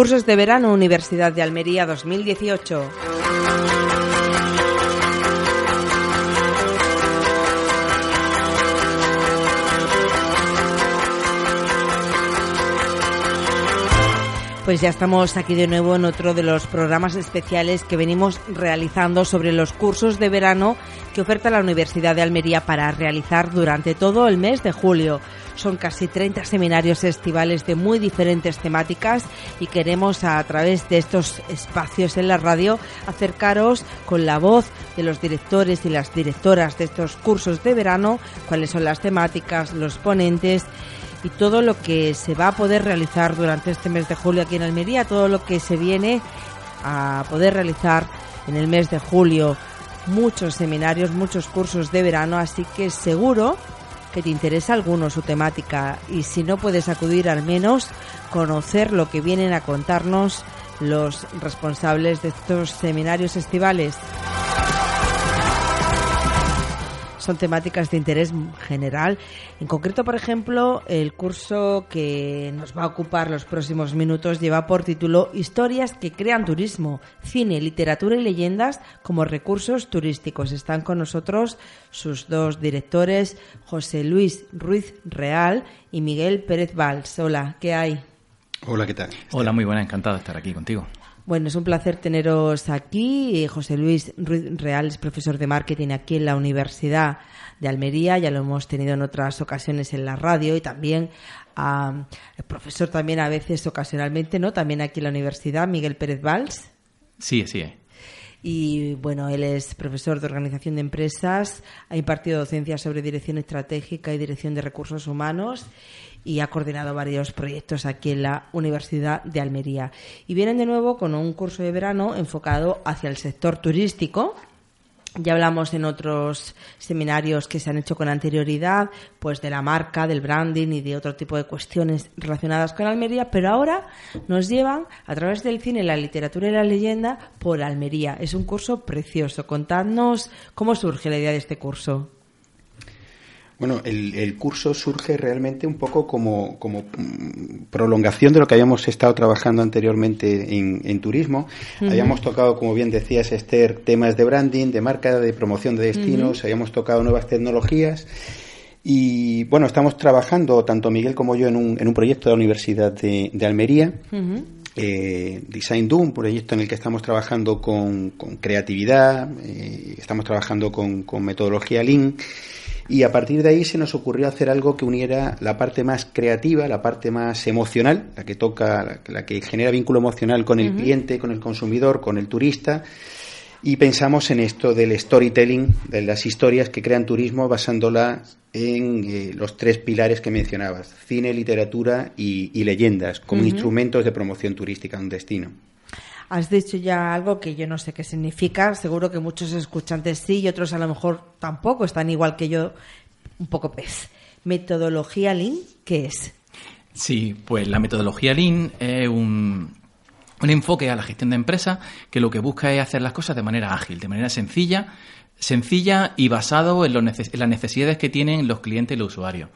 Cursos de verano Universidad de Almería 2018. Pues ya estamos aquí de nuevo en otro de los programas especiales que venimos realizando sobre los cursos de verano que oferta la Universidad de Almería para realizar durante todo el mes de julio. Son casi 30 seminarios estivales de muy diferentes temáticas y queremos a través de estos espacios en la radio acercaros con la voz de los directores y las directoras de estos cursos de verano, cuáles son las temáticas, los ponentes y todo lo que se va a poder realizar durante este mes de julio aquí en Almería, todo lo que se viene a poder realizar en el mes de julio. Muchos seminarios, muchos cursos de verano, así que seguro que te interesa alguno su temática. Y si no puedes acudir al menos conocer lo que vienen a contarnos los responsables de estos seminarios estivales son temáticas de interés general. En concreto, por ejemplo, el curso que nos va a ocupar los próximos minutos lleva por título Historias que crean turismo, cine, literatura y leyendas como recursos turísticos. Están con nosotros sus dos directores, José Luis Ruiz Real y Miguel Pérez Valls. Hola, ¿qué hay? Hola, ¿qué tal? Hola, muy buena, encantado de estar aquí contigo. Bueno, es un placer teneros aquí. José Luis Ruiz Real es profesor de marketing aquí en la Universidad de Almería. Ya lo hemos tenido en otras ocasiones en la radio y también uh, profesor también a veces ocasionalmente, ¿no? También aquí en la universidad, Miguel Pérez Valls. Sí, sí. Y bueno, él es profesor de organización de empresas, ha impartido docencia sobre dirección estratégica y dirección de recursos humanos y ha coordinado varios proyectos aquí en la Universidad de Almería. Y vienen de nuevo con un curso de verano enfocado hacia el sector turístico. Ya hablamos en otros seminarios que se han hecho con anterioridad, pues de la marca, del branding y de otro tipo de cuestiones relacionadas con Almería, pero ahora nos llevan a través del cine, la literatura y la leyenda por Almería. Es un curso precioso. Contadnos cómo surge la idea de este curso. Bueno, el, curso surge realmente un poco como, como, mm, prolongación de lo que habíamos estado trabajando anteriormente en, turismo. Habíamos tocado, como bien decías, Esther, temas de branding, de marca, de promoción de destinos, habíamos tocado nuevas tecnologías. Y bueno, estamos trabajando, tanto Miguel como yo, en un, en un proyecto de la Universidad de, Almería. Eh, Design Doom, un proyecto en el que estamos trabajando con, creatividad, eh, estamos trabajando con, con metodología Lean y a partir de ahí se nos ocurrió hacer algo que uniera la parte más creativa, la parte más emocional, la que toca, la que genera vínculo emocional con el cliente, con el consumidor, con el turista. Y pensamos en esto del storytelling, de las historias que crean turismo, basándola en eh, los tres pilares que mencionabas, cine, literatura y, leyendas, como instrumentos de promoción turística en un destino. Has dicho ya algo que yo no sé qué significa, seguro que muchos escuchantes sí y otros a lo mejor tampoco, están igual que yo, un poco pez. ¿Metodología Lean qué es? Sí, pues la metodología Lean es un, un enfoque a la gestión de empresas que lo que busca es hacer las cosas de manera ágil, de manera sencilla, sencilla y basado en, en las necesidades que tienen los clientes y los usuarios.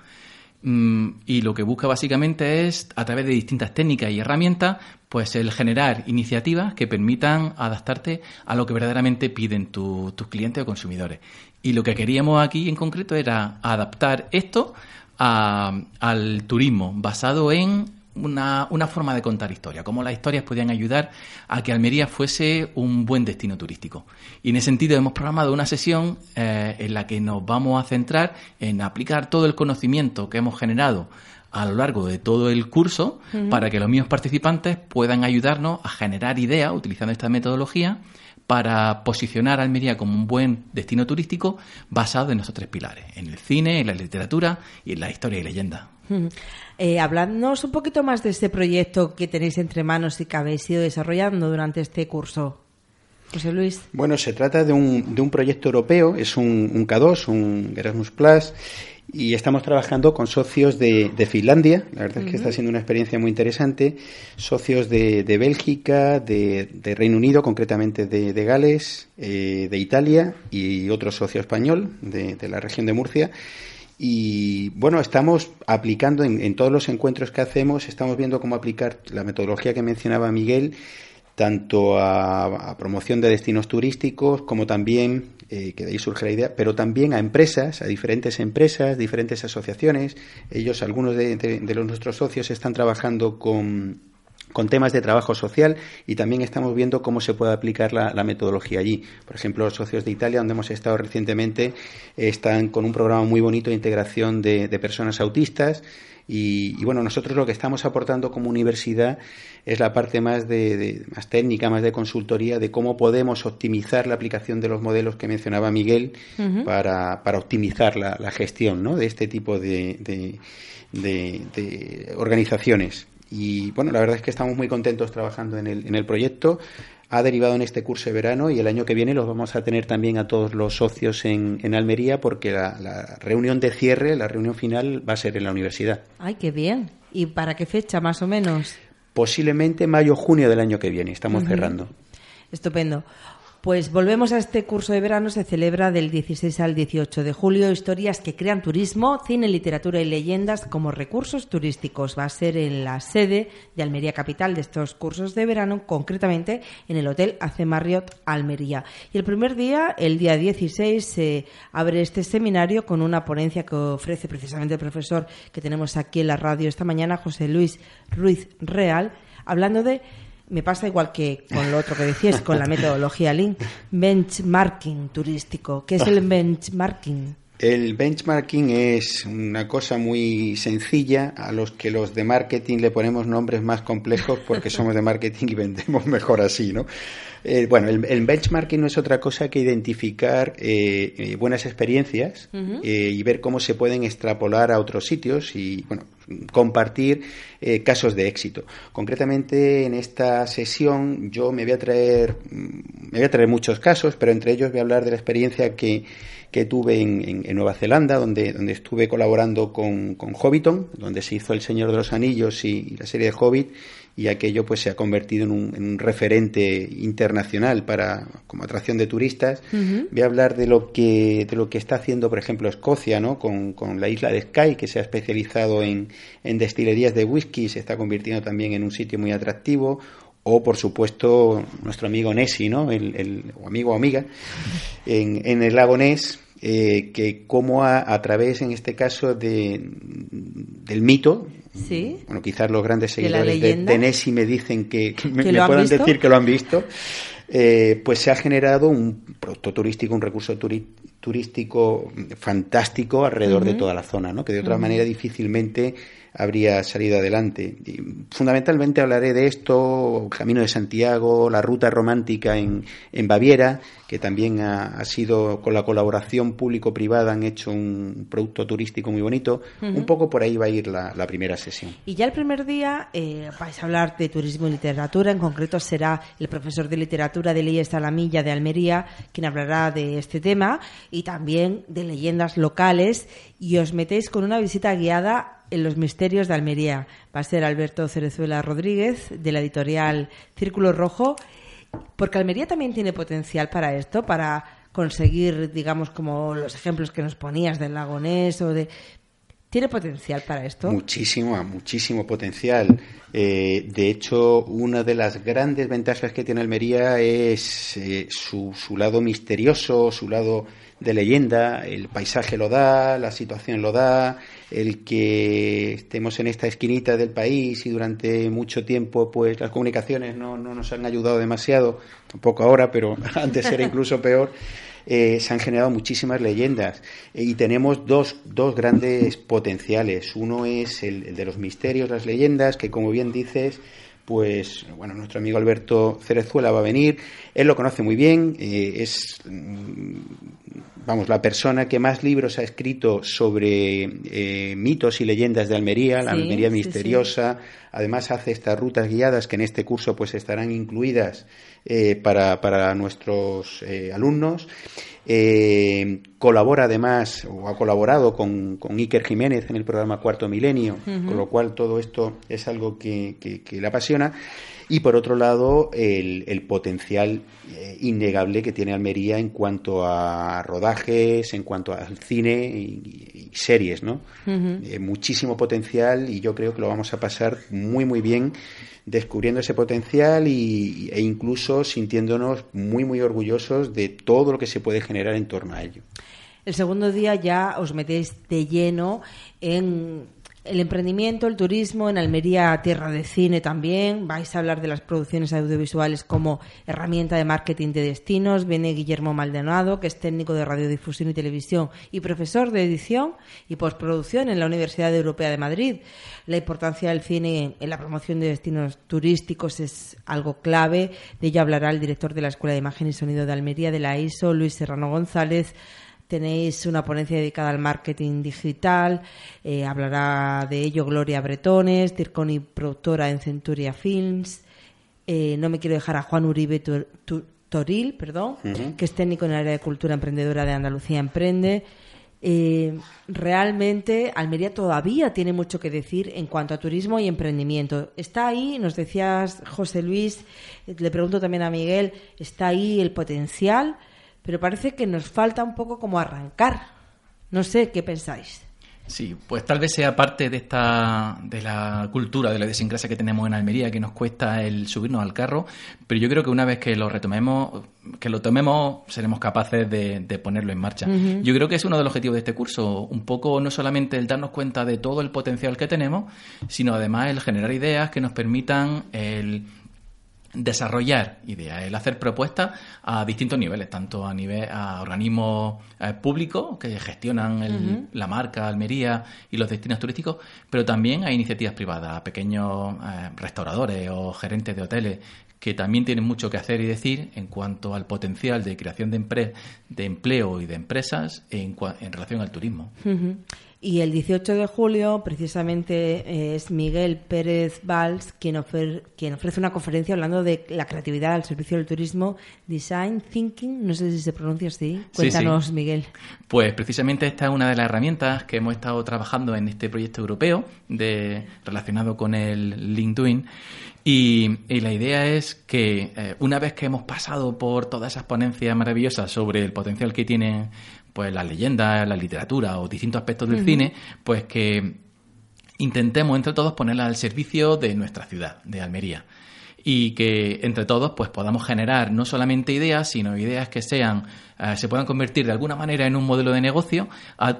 Mm, y lo que busca básicamente es, a través de distintas técnicas y herramientas, pues el generar iniciativas que permitan adaptarte a lo que verdaderamente piden tus clientes o consumidores. Y lo que queríamos aquí en concreto era adaptar esto al turismo basado en una, una, forma de contar historia, cómo las historias podían ayudar a que Almería fuese un buen destino turístico. Y en ese sentido hemos programado una sesión eh, en la que nos vamos a centrar en aplicar todo el conocimiento que hemos generado a lo largo de todo el curso para que los mismos participantes puedan ayudarnos a generar ideas utilizando esta metodología para posicionar a Almería como un buen destino turístico basado en estos tres pilares, en el cine, en la literatura y en la historia y leyenda. Eh, un poquito más de este proyecto que tenéis entre manos y que habéis ido desarrollando durante este curso. José Luis. Bueno, se trata de un, de un proyecto europeo, es un, un K2, un Erasmus Plus, y estamos trabajando con socios de, de Finlandia, la verdad es que está siendo una experiencia muy interesante, socios de, de Bélgica, de, de, Reino Unido, concretamente de, Gales, eh, de Italia y otro socio español de, de la región de Murcia. Y bueno, estamos aplicando en, todos los encuentros que hacemos, estamos viendo cómo aplicar la metodología que mencionaba Miguel, tanto a, promoción de destinos turísticos como también, eh, que de ahí surge la idea, pero también a empresas, a diferentes empresas, diferentes asociaciones. Ellos, algunos de los nuestros socios, están trabajando con con temas de trabajo social y también estamos viendo cómo se puede aplicar la, metodología allí. Por ejemplo, los socios de Italia, donde hemos estado recientemente, están con un programa muy bonito de integración de, personas autistas. Y, bueno, nosotros lo que estamos aportando como universidad es la parte más, de, más técnica, más de consultoría, de cómo podemos optimizar la aplicación de los modelos que mencionaba Miguel para, para, optimizar la, gestión ¿no? de este tipo de, de organizaciones. Y bueno, la verdad es que estamos muy contentos trabajando en el, en el proyecto. Ha derivado en este curso de verano y el año que viene los vamos a tener también a todos los socios en, en Almería porque la, la, reunión de cierre, la reunión final va a ser en la universidad. ¡Ay, qué bien! ¿Y para qué fecha más o menos? Posiblemente mayo-junio del año que viene, estamos cerrando. Estupendo. Pues volvemos a este curso de verano, se celebra del 16 al 18 de julio, historias que crean turismo, cine, literatura y leyendas como recursos turísticos. Va a ser en la sede de Almería Capital de estos cursos de verano, concretamente en el Hotel Ace Marriott Almería. Y el primer día, el día 16, se abre este seminario con una ponencia que ofrece precisamente el profesor que tenemos aquí en la radio esta mañana, José Luis Ruiz Real, hablando de me pasa igual que con lo otro que decías, con la metodología Lean, benchmarking turístico. ¿Qué es el benchmarking? El benchmarking es una cosa muy sencilla a los que los de marketing le ponemos nombres más complejos porque somos de marketing y vendemos mejor así, ¿no? Eh, bueno, el, benchmarking no es otra cosa que identificar eh, eh, buenas experiencias y ver cómo se pueden extrapolar a otros sitios y, bueno, compartir casos de éxito. Concretamente, en esta sesión yo me voy a traer, mm, voy a traer muchos casos, pero entre ellos voy a hablar de la experiencia que que tuve en, Nueva Zelanda, donde, donde estuve colaborando con, con, Hobbiton, donde se hizo El Señor de los Anillos y, la serie de Hobbit, y aquello pues se ha convertido en un, referente internacional para como atracción de turistas. Voy a hablar de lo que de lo que está haciendo, por ejemplo, Escocia, ¿no? Con, con la isla de Skye, que se ha especializado en, en destilerías de whisky, se está convirtiendo también en un sitio muy atractivo o por supuesto nuestro amigo Nessie, ¿no? El, el o amigo o amiga, en, en el lago Ness, eh, que como a, través, en este caso, de, del mito, bueno, quizás los grandes seguidores de, de, Nessie me dicen que, me, puedan decir que lo han visto, eh, pues se ha generado un producto turístico, un recurso turístico fantástico alrededor de toda la zona, ¿no? que de otra manera difícilmente habría salido adelante. fundamentalmente hablaré de esto, Camino de Santiago, la ruta romántica en, en Baviera, que también ha, sido con la colaboración público-privada, han hecho un producto turístico muy bonito. Un poco por ahí va a ir la, primera sesión. Y ya el primer día eh, vais a hablar de turismo y literatura, en concreto será el profesor de literatura de Leyes Salamilla de Almería quien hablará de este tema y también de leyendas locales y os metéis con una visita guiada en los misterios de Almería. Va a ser Alberto Cerezuela Rodríguez, de la editorial Círculo Rojo, porque Almería también tiene potencial para esto, para conseguir, digamos, como los ejemplos que nos ponías del lagonés o de... ¿Tiene potencial para esto? Muchísimo, muchísimo potencial. Eh, de hecho, una de las grandes ventajas que tiene Almería es eh, su, su lado misterioso, su lado de leyenda, el paisaje lo da, la situación lo da, el que estemos en esta esquinita del país y durante mucho tiempo pues las comunicaciones no, no nos han ayudado demasiado, tampoco ahora, pero antes era incluso peor. Eh, se han generado muchísimas leyendas eh, y tenemos dos, dos grandes potenciales. Uno es el, de los misterios, las leyendas, que como bien dices, pues bueno, nuestro amigo Alberto Cerezuela va a venir. Él lo conoce muy bien, eh, es mm, vamos, la persona que más libros ha escrito sobre eh, mitos y leyendas de Almería, la Almería misteriosa. Además hace estas rutas guiadas que en este curso pues estarán incluidas eh, para, para, nuestros eh, alumnos. colabora además, o ha colaborado con, con, Iker Jiménez en el programa Cuarto Milenio, con lo cual todo esto es algo que, que, que le apasiona. Y por otro lado el, el potencial eh, innegable que tiene Almería en cuanto a rodajes, en cuanto al cine y, series, ¿no? Eh, muchísimo potencial y yo creo que lo vamos a pasar muy muy bien descubriendo ese potencial y, e incluso sintiéndonos muy muy orgullosos de todo lo que se puede generar en torno a ello. El segundo día ya os metéis de lleno en el emprendimiento, el turismo, en Almería, tierra de cine también. Vais a hablar de las producciones audiovisuales como herramienta de marketing de destinos. Viene Guillermo Maldonado, que es técnico de radiodifusión y televisión y profesor de edición y postproducción en la Universidad Europea de Madrid. La importancia del cine en la promoción de destinos turísticos es algo clave. De ello hablará el director de la Escuela de Imagen y Sonido de Almería, de la ISO, Luis Serrano González Tenéis una ponencia dedicada al marketing digital, eh, hablará de ello Gloria Bretones, Dirconi, productora en Centuria Films. Eh, no me quiero dejar a Juan Uribe Toril, perdón, que es técnico en el área de cultura emprendedora de Andalucía Emprende. Eh, realmente Almería todavía tiene mucho que decir en cuanto a turismo y emprendimiento. Está ahí, nos decías José Luis, le pregunto también a Miguel, está ahí el potencial pero parece que nos falta un poco como arrancar. No sé, ¿qué pensáis? Sí, pues tal vez sea parte de esta de la cultura, de la desincrasia que tenemos en Almería, que nos cuesta el subirnos al carro, pero yo creo que una vez que lo retomemos, que lo tomemos, seremos capaces de, ponerlo en marcha. Yo creo que es uno de los objetivos de este curso, un poco no solamente el darnos cuenta de todo el potencial que tenemos, sino además el generar ideas que nos permitan el desarrollar ideas, el hacer propuestas a distintos niveles, tanto a nivel a organismos eh, públicos que gestionan la marca Almería y los destinos turísticos, pero también a iniciativas privadas, a pequeños eh, restauradores o gerentes de hoteles que también tienen mucho que hacer y decir en cuanto al potencial de creación de, de empleo y de empresas en, en relación al turismo. Y el 18 de julio, precisamente, eh, es Miguel Pérez Valls quien, quien ofrece una conferencia hablando de la creatividad al servicio del turismo, Design Thinking, no sé si se pronuncia así. Cuéntanos, Miguel. Pues precisamente esta es una de las herramientas que hemos estado trabajando en este proyecto europeo de, relacionado con el LinkedIn. Y, la idea es que eh, una vez que hemos pasado por todas esas ponencias maravillosas sobre el potencial que tiene pues las leyendas, la literatura o distintos aspectos del cine, pues que intentemos entre todos ponerla al servicio de nuestra ciudad, de Almería. Y que entre todos pues podamos generar no solamente ideas, sino ideas que sean, eh, se puedan convertir de alguna manera en un modelo de negocio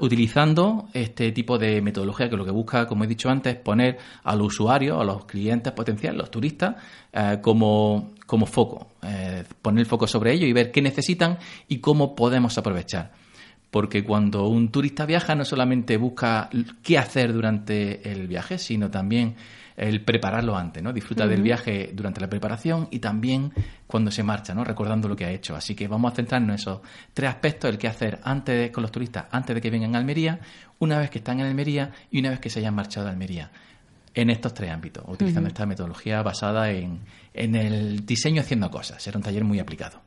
utilizando este tipo de metodología que lo que busca, como he dicho antes, poner al usuario, a los clientes potenciales, los turistas, eh, como, como foco, eh, poner el foco sobre ello y ver qué necesitan y cómo podemos aprovechar porque cuando un turista viaja no solamente busca qué hacer durante el viaje, sino también el prepararlo antes, ¿no? Disfruta del viaje durante la preparación y también cuando se marcha, ¿no? Recordando lo que ha hecho. Así que vamos a centrarnos en esos tres aspectos, el qué hacer antes con los turistas, antes de que vengan a Almería, una vez que están en Almería y una vez que se hayan marchado a Almería. En estos tres ámbitos, utilizando esta metodología basada en, en el diseño haciendo cosas. Será un taller muy aplicado.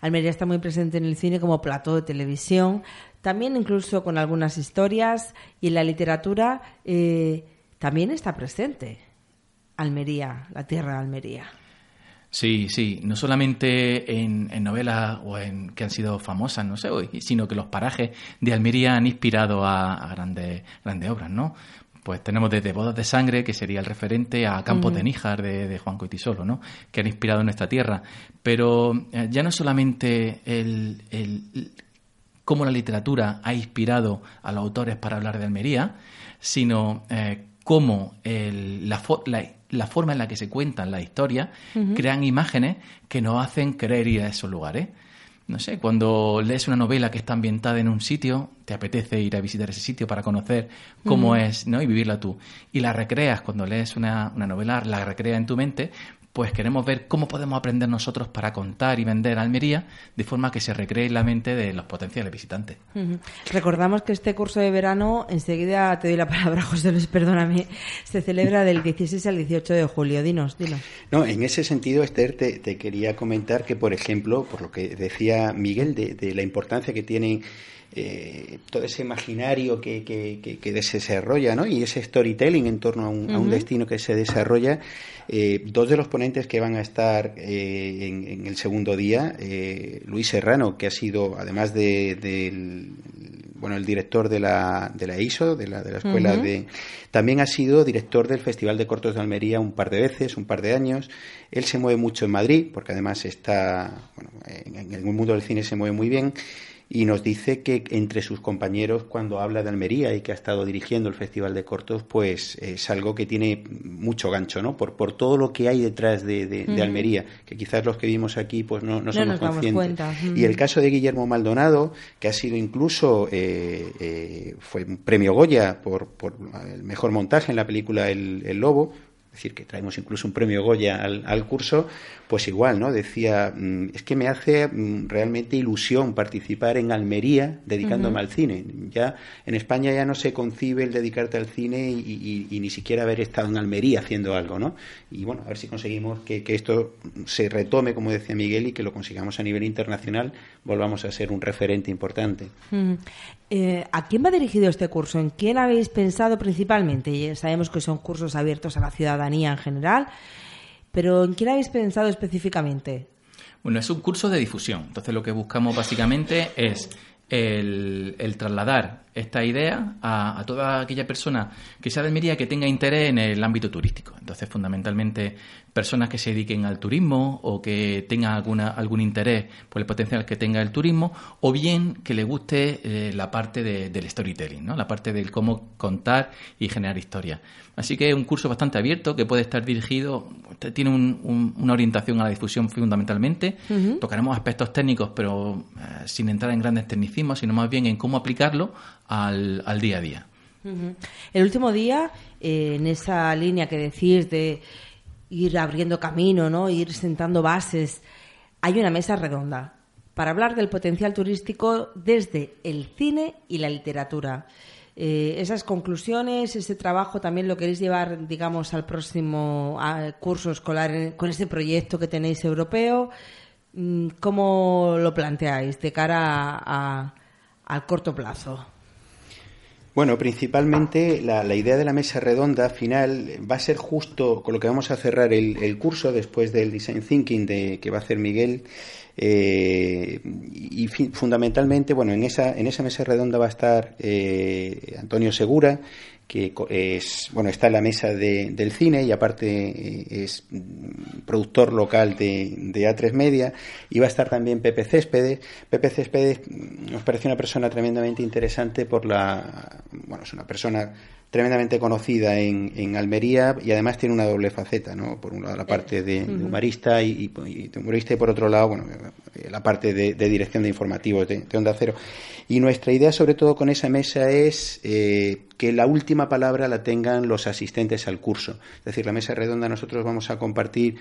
Almería está muy presente en el cine como plató de televisión, también incluso con algunas historias y en la literatura eh, también está presente. Almería, la tierra de Almería. Sí, sí, no solamente en, novelas o en que han sido famosas, no sé, sino que los parajes de Almería han inspirado a, a grandes, grandes obras, ¿no? Pues tenemos desde Bodas de Sangre, que sería el referente, a Campos de Níjar de, Juan Coitisolo, ¿no? que han inspirado nuestra tierra. Pero eh, ya no solamente el, el, cómo la literatura ha inspirado a los autores para hablar de Almería, sino eh, cómo la, la, forma en la que se cuentan la historia crean imágenes que nos hacen querer ir a esos lugares no sé, cuando lees una novela que está ambientada en un sitio, te apetece ir a visitar ese sitio para conocer cómo es, ¿no? Y vivirla tú. Y la recreas cuando lees una, una novela, la recreas en tu mente, pues queremos ver cómo podemos aprender nosotros para contar y vender Almería de forma que se recree en la mente de los potenciales visitantes. Recordamos que este curso de verano, enseguida te doy la palabra, José Luis, perdóname, se celebra del 16 al 18 de julio. Dinos, dinos. No, en ese sentido, Esther, te, quería comentar que, por ejemplo, por lo que decía Miguel, de, de la importancia que tienen eh, todo ese imaginario que, que, que, se desarrolla, ¿no? Y ese storytelling en torno a un, destino que se desarrolla. Eh, dos de los ponentes que van a estar eh, en, el segundo día, Luis Serrano, que ha sido, además de, del bueno, el director de la, de la ISO, de la, de la escuela de... También ha sido director del Festival de Cortos de Almería un par de veces, un par de años. Él se mueve mucho en Madrid, porque además está, bueno, en el mundo del cine se mueve muy bien y nos dice que entre sus compañeros cuando habla de Almería y que ha estado dirigiendo el Festival de Cortos, pues es algo que tiene mucho gancho, ¿no? Por, por todo lo que hay detrás de, Almería, que quizás los que vimimos aquí pues no, no, somos conscientes. Y el caso de Guillermo Maldonado, que ha sido incluso, eh, eh, fue un premio Goya por, por el mejor montaje en la película El, el Lobo, es decir, que traemos incluso un premio Goya al, curso, pues igual, ¿no? Decía, mm, es que me hace mm, realmente ilusión participar en Almería dedicándome al cine. Ya en España ya no se concibe el dedicarte al cine y, ni siquiera haber estado en Almería haciendo algo, ¿no? Y bueno, a ver si conseguimos que, esto se retome, como decía Miguel, y que lo consigamos a nivel internacional, volvamos a ser un referente importante. Eh, ¿A quién va dirigido este curso? ¿En quién habéis pensado principalmente? sabemos que son cursos abiertos a la ciudadanía en general, pero ¿en quién habéis pensado específicamente? Bueno, es un curso de difusión. Entonces lo que buscamos básicamente es el, trasladar esta idea a, toda aquella persona que sea de Almería que tenga interés en el ámbito turístico. Entonces, fundamentalmente, personas que se dediquen al turismo o que tengan alguna, algún interés por el potencial que tenga el turismo, o bien que le guste eh, la parte del storytelling, ¿no? la parte del cómo contar y generar historias. Así que es un curso bastante abierto que puede estar dirigido, tiene una orientación a la difusión fundamentalmente. Tocaremos aspectos técnicos, pero eh, sin entrar en grandes tecnicismos, sino más bien en cómo aplicarlo al, día a día. El último día, eh, en esa línea que decís de ir abriendo camino, ¿no? ir sentando bases, hay una mesa redonda para hablar del potencial turístico desde el cine y la literatura. Eh, esas conclusiones, ese trabajo también lo queréis llevar, digamos, al próximo curso escolar con ese proyecto que tenéis europeo. Mm, ¿Cómo lo planteáis de cara al corto plazo? Bueno, principalmente la, idea de la mesa redonda final va a ser justo con lo que vamos a cerrar el, curso después del Design Thinking de, que va a hacer Miguel. Eh, y fundamentalmente, bueno, en esa, en esa mesa redonda va a estar eh, Antonio Segura, que es, bueno, está en la mesa de, del cine y aparte eh, es productor local de, de, A3 Media y va a estar también Pepe Céspedes. Pepe Céspedes nos parece una persona tremendamente interesante por la, bueno, es una persona tremendamente conocida en, en, Almería y además tiene una doble faceta, ¿no? Por un lado la parte de, humorista y, y, humorista y por otro lado, bueno, la parte de, dirección de informativos de, Onda Cero. Y nuestra idea sobre todo con esa mesa es eh, que la última palabra la tengan los asistentes al curso. Es decir, la mesa redonda nosotros vamos a compartir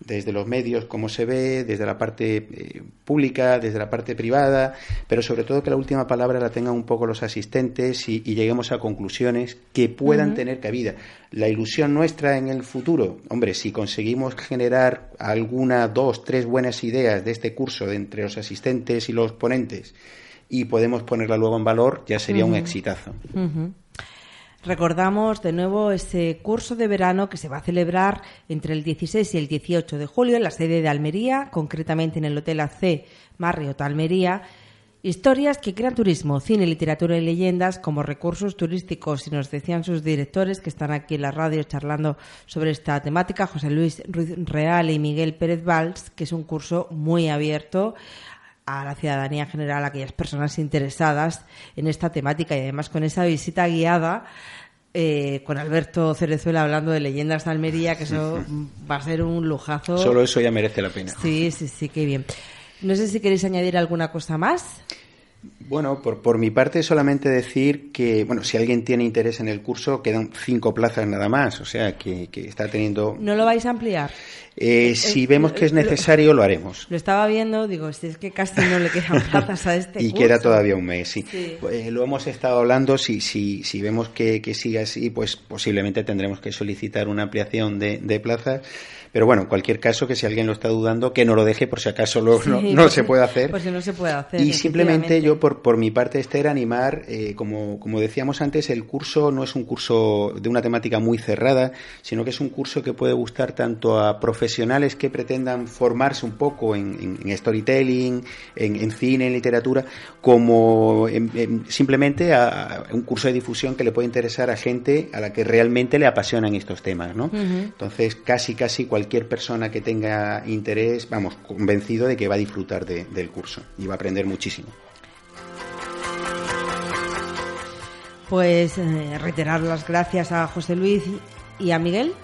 desde los medios cómo se ve, desde la parte eh, pública, desde la parte privada, pero sobre todo que la última palabra la tengan un poco los asistentes y, lleguemos a conclusiones que puedan tener cabida. La ilusión nuestra en el futuro, hombre, si conseguimos generar alguna, dos, tres buenas ideas de este curso entre los asistentes y los ponentes y podemos ponerla luego en valor, ya sería un exitazo. Recordamos de nuevo ese curso de verano que se va a celebrar entre el 16 y el 18 de julio en la sede de Almería, concretamente en el Hotel AC Marriott Almería. Historias que crean turismo, cine, literatura y leyendas como recursos turísticos. Y nos decían sus directores que están aquí en la radio charlando sobre esta temática, José Luis Ruiz Real y Miguel Pérez Valls, que es un curso muy abierto a la ciudadanía general, a aquellas personas interesadas en esta temática y además con esa visita guiada eh, con Alberto Cerezuela hablando de leyendas de Almería, que eso va a ser un lujazo. Solo eso ya merece la pena. Sí, sí, sí, qué bien. No sé si queréis añadir alguna cosa más. Bueno, por, por mi parte solamente decir que, bueno, si alguien tiene interés en el curso, quedan cinco plazas nada más, o sea, que, que está teniendo... ¿No lo vais a ampliar? Eh, si vemos que es necesario, lo, haremos. Lo estaba viendo, digo, si es que casi no le quedan plazas a este Y queda todavía un mes, sí. Eh, lo hemos estado hablando, si, si, si vemos que, que sigue así, pues posiblemente tendremos que solicitar una ampliación de, de plazas pero bueno, en cualquier caso, que si alguien lo está dudando, que no lo deje por si acaso no, se puede hacer. Pues no se puede hacer. Y simplemente yo, por, por, mi parte, Esther, animar, eh, como, como decíamos antes, el curso no es un curso de una temática muy cerrada, sino que es un curso que puede gustar tanto a profesionales que pretendan formarse un poco en, storytelling, en, cine, en literatura, como simplemente a, un curso de difusión que le puede interesar a gente a la que realmente le apasionan estos temas, ¿no? Entonces, casi, casi cualquier persona que tenga interés, vamos, convencido de que va a disfrutar del curso y va a aprender muchísimo. Pues eh, reiterar las gracias a José Luis y a Miguel.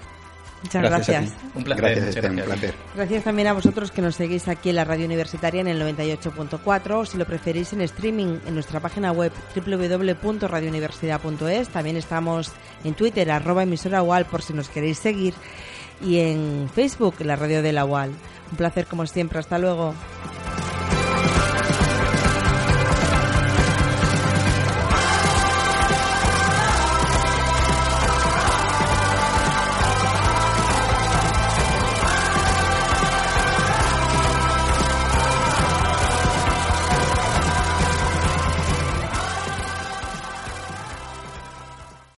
Muchas gracias. Un placer. Gracias, Un placer. Gracias también a vosotros que nos seguís aquí en la radio universitaria en el 98.4 o si lo preferís en streaming en nuestra página web www.radiouniversidad.es. También estamos en Twitter, arroba emisora UAL por si nos queréis seguir y en Facebook, la radio de la UAL. Un placer como siempre. Hasta luego.